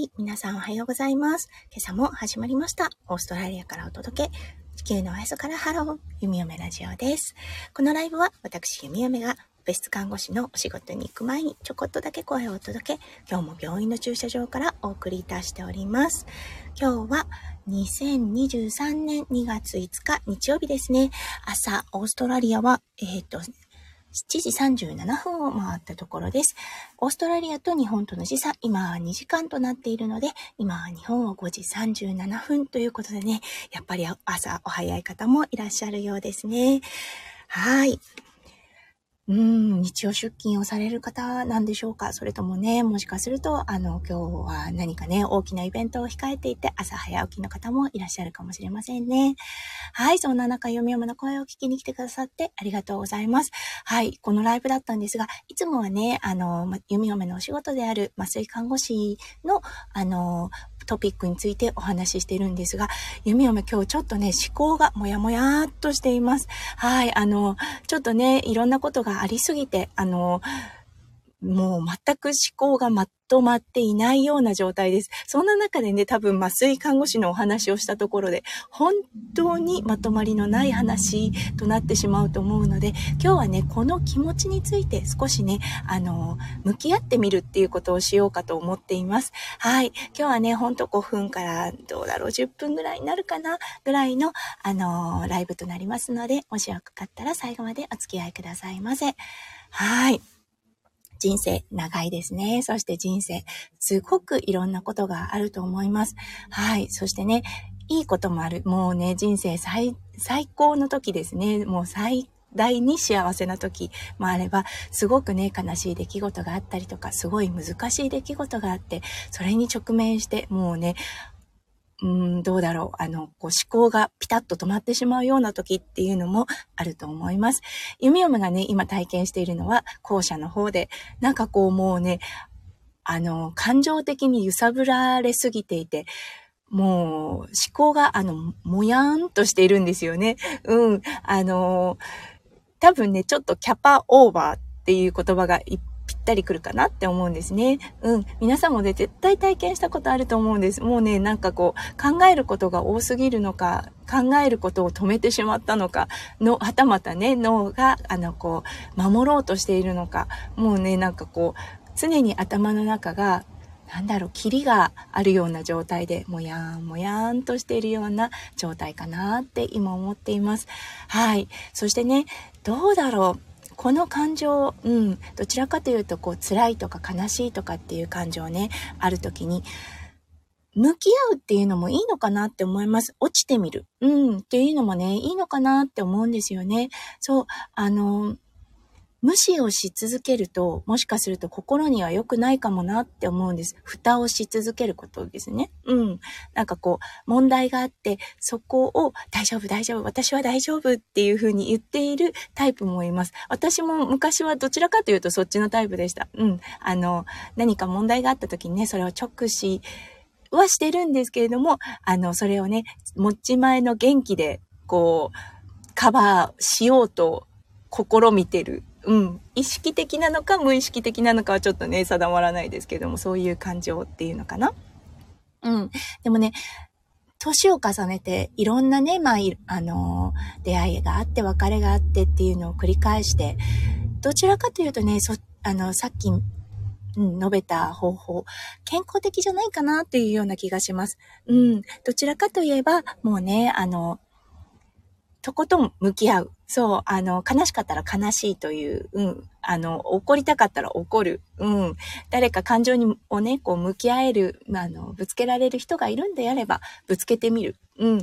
い、皆さんおはようございます。今朝も始まりました。オーストラリアからお届け。地球のおへそからハロー、弓嫁ラジオです。このライブは私、弓嫁が別室看護師のお仕事に行く前にちょこっとだけ声をお届け、今日も病院の駐車場からお送りいたしております。今日は2023年2月5日日曜日ですね。朝、オーストラリアは、えっ、と、7時37分を回ったところです。オーストラリアと日本との時差、今は2時間となっているので、今は日本は5時37分ということでね、やっぱり朝お早い方もいらっしゃるようですね。はい。うん、日曜出勤をされる方なんでしょうか？それともね、もしかすると、あの、今日は何かね、大きなイベントを控えていて、朝早起きの方もいらっしゃるかもしれませんね。はい、そんな中、読み読むの声を聞きに来てくださってありがとうございます。はい、このライブだったんですが、いつもはね、あの、読み読めのお仕事である麻酔看護師の、あの、トピックについてお話ししてるんですが、弓嫁今日ちょっとね、思考がもやもやっとしています。はい、あの、ちょっとね、いろんなことがありすぎて、あの、もう全く思考がまとまっていないような状態です。そんな中でね、多分麻酔看護師のお話をしたところで、本当にまとまりのない話となってしまうと思うので、今日はね、この気持ちについて少しね、あの、向き合ってみるっていうことをしようかと思っています。はい。今日はね、ほんと5分からどうだろう、10分ぐらいになるかな、ぐらいの、あの、ライブとなりますので、もしよかったら最後までお付き合いくださいませ。はい。人生長いですね。そして人生、すごくいろんなことがあると思います。はい。そしてね、いいこともある。もうね、人生最、最高の時ですね。もう最大に幸せな時もあれば、すごくね、悲しい出来事があったりとか、すごい難しい出来事があって、それに直面して、もうね、うん、どうだろう。あの、こう思考がピタッと止まってしまうような時っていうのもあると思います。弓嫁がね、今体験しているのは後者の方で、なんかこうもうね、あの、感情的に揺さぶられすぎていて、もう思考があの、もやーんとしているんですよね。うん。あの、多分ね、ちょっとキャパオーバーっていう言葉がいっぴったりくるかなって思うんですね。うん。皆さんもね、絶対体験したことあると思うんです。もうね、なんかこう、考えることが多すぎるのか、考えることを止めてしまったのか、の、はたまたね、脳が、あの、こう、守ろうとしているのか、もうね、なんかこう、常に頭の中が、なんだろう、霧があるような状態で、もやーん、もやーんとしているような状態かなって今思っています。はい。そしてね、どうだろう。この感情、うん、どちらかというと、こう、辛いとか悲しいとかっていう感情ね、ある時に、向き合うっていうのもいいのかなって思います。落ちてみる。うん、っていうのもね、いいのかなって思うんですよね。そう、あの、無視をし続けると、もしかすると心には良くないかもなって思うんです。蓋をし続けることですね。うん。なんかこう、問題があって、そこを大丈夫、大丈夫、私は大丈夫っていうふうに言っているタイプもいます。私も昔はどちらかというとそっちのタイプでした。うん。あの、何か問題があった時にね、それを直視はしてるんですけれども、あの、それをね、持ち前の元気で、こう、カバーしようと試みてるうん、意識的なのか無意識的なのかはちょっとね、定まらないですけども、そういう感情っていうのかな。うん。でもね、年を重ねて、いろんなね、まあ、あのー、出会いがあって、別れがあってっていうのを繰り返して、どちらかというとね、そ、あの、さっき、うん、述べた方法、健康的じゃないかなっていうような気がします。うん。どちらかといえば、もうね、あの、とことん向き合う。そう、あの、悲しかったら悲しいという、うん、あの、怒りたかったら怒る、うん、誰か感情に、をね、こう向き合える、まあの、ぶつけられる人がいるんであれば、ぶつけてみる。うん。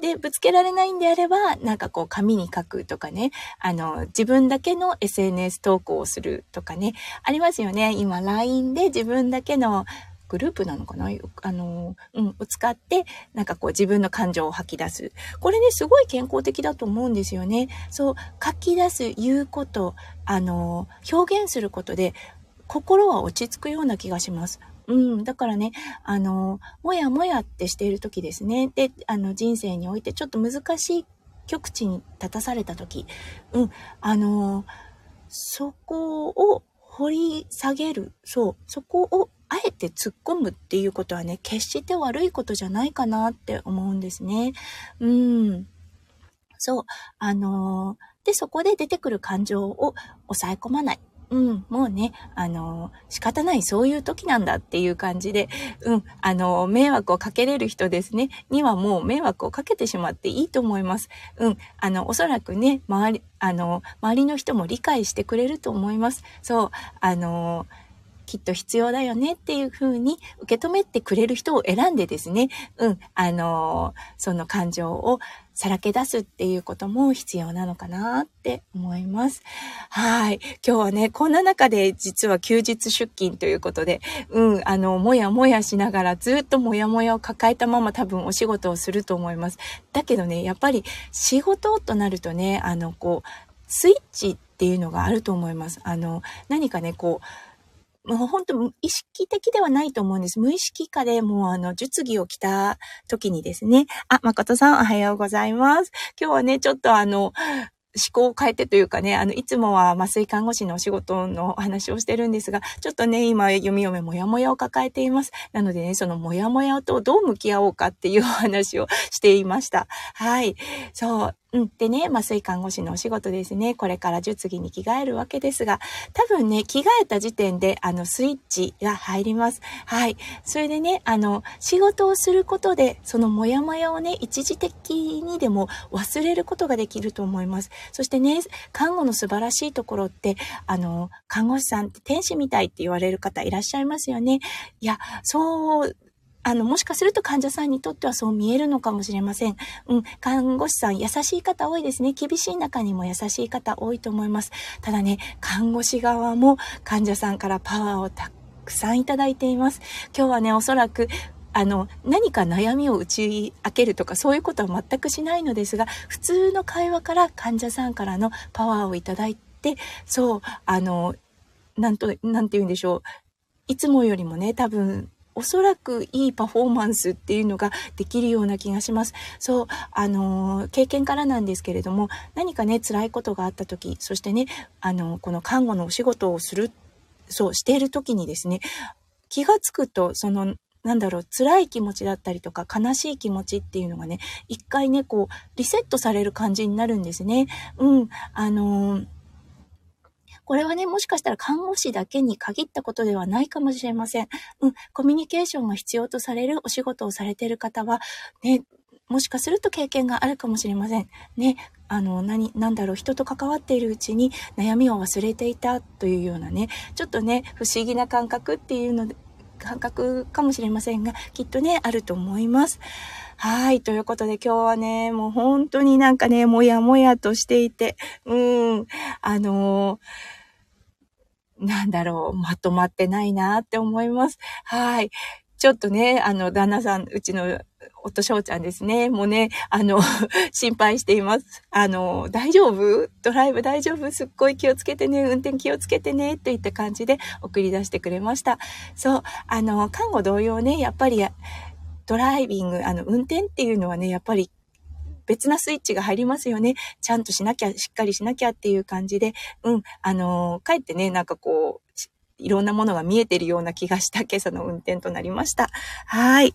で、ぶつけられないんであれば、なんかこう、紙に書くとかね、あの、自分だけの SNS 投稿をするとかね、ありますよね。今、LINE で自分だけの、グループなのかな？あの、うん、を使って、なんかこう自分の感情を吐き出す。これね、すごい健康的だと思うんですよね。そう、書き出す、言うこと、あの、表現することで、心は落ち着くような気がします。うん。だからね、あの、もやもやってしている時ですね。で、あの、人生においてちょっと難しい極地に立たされた時、うん。あの、そこを掘り下げる。そう。そこをあえて突っ込むっていうことはね、決して悪いことじゃないかなって思うんですね。うん。そう。あのー、で、そこで出てくる感情を抑え込まない。うん、もうね、あの、仕方ない、そういう時なんだっていう感じで、うん、あの、迷惑をかけれる人ですね、にはもう迷惑をかけてしまっていいと思います。うん、あの、おそらくね、周り、あの、周りの人も理解してくれると思います。そう、あの、きっと必要だよねっていうふうに受け止めてくれる人を選んでですね、うん、あの、その感情をさらけ出すっていうことも必要なのかなって思います。はい。今日はね、こんな中で実は休日出勤ということで、うん、あの、もやもやしながらずっともやもやを抱えたまま多分お仕事をすると思います。だけどね、やっぱり仕事となるとね、あの、こう、スイッチっていうのがあると思います。あの、何かね、こう、もう本当意識的ではないと思うんです。無意識化でもうあの、術着を着た時にですね。あ、誠さんおはようございます。今日はね、ちょっとあの、思考を変えてというかね、あの、いつもは麻酔看護師のお仕事のお話をしてるんですが、ちょっとね、今、読み読めもやもやを抱えています。なのでね、そのもやもやとどう向き合おうかっていうお話をしていました。はい。そう。うん。でね、麻酔看護師のお仕事ですね。これから術着に着替えるわけですが、多分ね、着替えた時点で、あの、スイッチが入ります。はい。それでね、あの、仕事をすることで、そのモヤモヤをね、一時的にでも忘れることができると思います。そしてね、看護の素晴らしいところって、あの、看護師さんって天使みたいって言われる方いらっしゃいますよね。いや、そうあの、もしかすると患者さんにとってはそう見えるのかもしれません。うん、看護師さん優しい方多いですね。厳しい中にも優しい方多いと思います。ただね、看護師側も患者さんからパワーをたくさんいただいています。今日はね、おそらくあの、何か悩みを打ち明けるとかそういうことは全くしないのですが、普通の会話から患者さんからのパワーをいただいて、そう、あの、なんと、なんて言うんでしょう。いつもよりもね、多分、おそらくいいパフォーマンスっていうのができるような気がします。そう、あの、経験からなんですけれども、何かね、辛いことがあった時、そしてね、あの、この看護のお仕事をする、そう、している時にですね、気がつくと、その、なんだろう、辛い気持ちだったりとか、悲しい気持ちっていうのがね、一回ね、こう、リセットされる感じになるんですね。うん、あのーこれはね、もしかしたら看護師だけに限ったことではないかもしれません。うん、コミュニケーションが必要とされるお仕事をされている方は、ね、もしかすると経験があるかもしれません。ね、あの、何、なんだろう、人と関わっているうちに悩みを忘れていたというようなね、ちょっとね、不思議な感覚っていうので、感覚かもしれませんが、きっとね、あると思います。はい。ということで今日はね、もう本当になんかね、もやもやとしていて、うん、あのーなんだろう、まとまってないなって思います。はい。ちょっとね、あの、旦那さん、うちの夫翔ちゃんですね。もうね、あの、心配しています。あの、大丈夫？ドライブ大丈夫？すっごい気をつけてね、運転気をつけてね、といった感じで送り出してくれました。そう、あの、看護同様ね、やっぱり、ドライビング、あの、運転っていうのはね、やっぱり別なスイッチが入りますよね。ちゃんとしなきゃ、しっかりしなきゃっていう感じで、うん、あのー、かえってね、なんかこう、いろんなものが見えてるような気がした今朝の運転となりました。はい。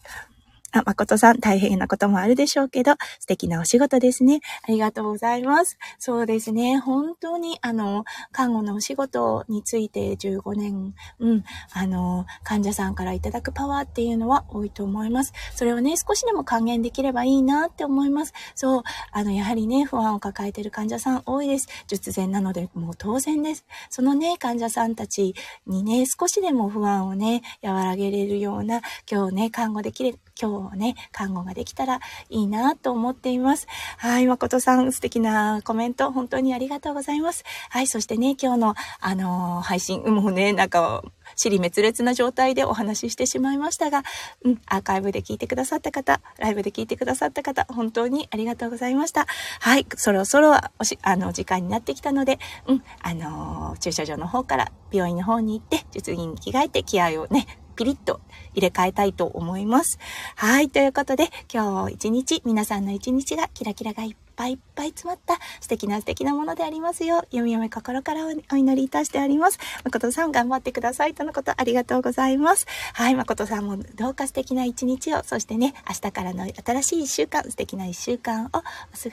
あ、誠さん、大変なこともあるでしょうけど、素敵なお仕事ですね。ありがとうございます。そうですね。本当に、あの、看護のお仕事について15年、うん、あの、患者さんからいただくパワーっていうのは多いと思います。それをね、少しでも還元できればいいなって思います。そう、あの、やはりね、不安を抱えている患者さん多いです。術前なので、もう当然です。そのね、患者さんたちにね、少しでも不安をね、和らげれるような、今日ね、看護できる、今日ね、看護ができたらいいなと思っています。はい、誠さん、素敵なコメント、本当にありがとうございます。はい、そしてね、今日の、あのー、配信、もうね、なんか、尻滅裂な状態でお話ししてしまいましたが、うん、アーカイブで聞いてくださった方、ライブで聞いてくださった方、本当にありがとうございました。はい、そろそろおし、あの、時間になってきたので、うん、あのー、駐車場の方から病院の方に行って、術着に着替えて気合をね、ピリッと入れ替えたいと思います。はい。ということで、今日一日、皆さんの一日がキラキラがいっぱいいっぱい詰まった素敵な素敵なものでありますよう、読み読み心からお祈りいたしております。誠さん頑張ってくださいとのことありがとうございます。はい、誠さんもどうか素敵な一日を、そしてね、明日からの新しい一週間、素敵な一週間をお過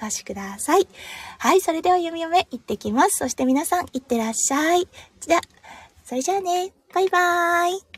ごしください。はい、それでは読み読め行ってきます。そして皆さん、いってらっしゃい。じゃ、それじゃあね、バイバーイ。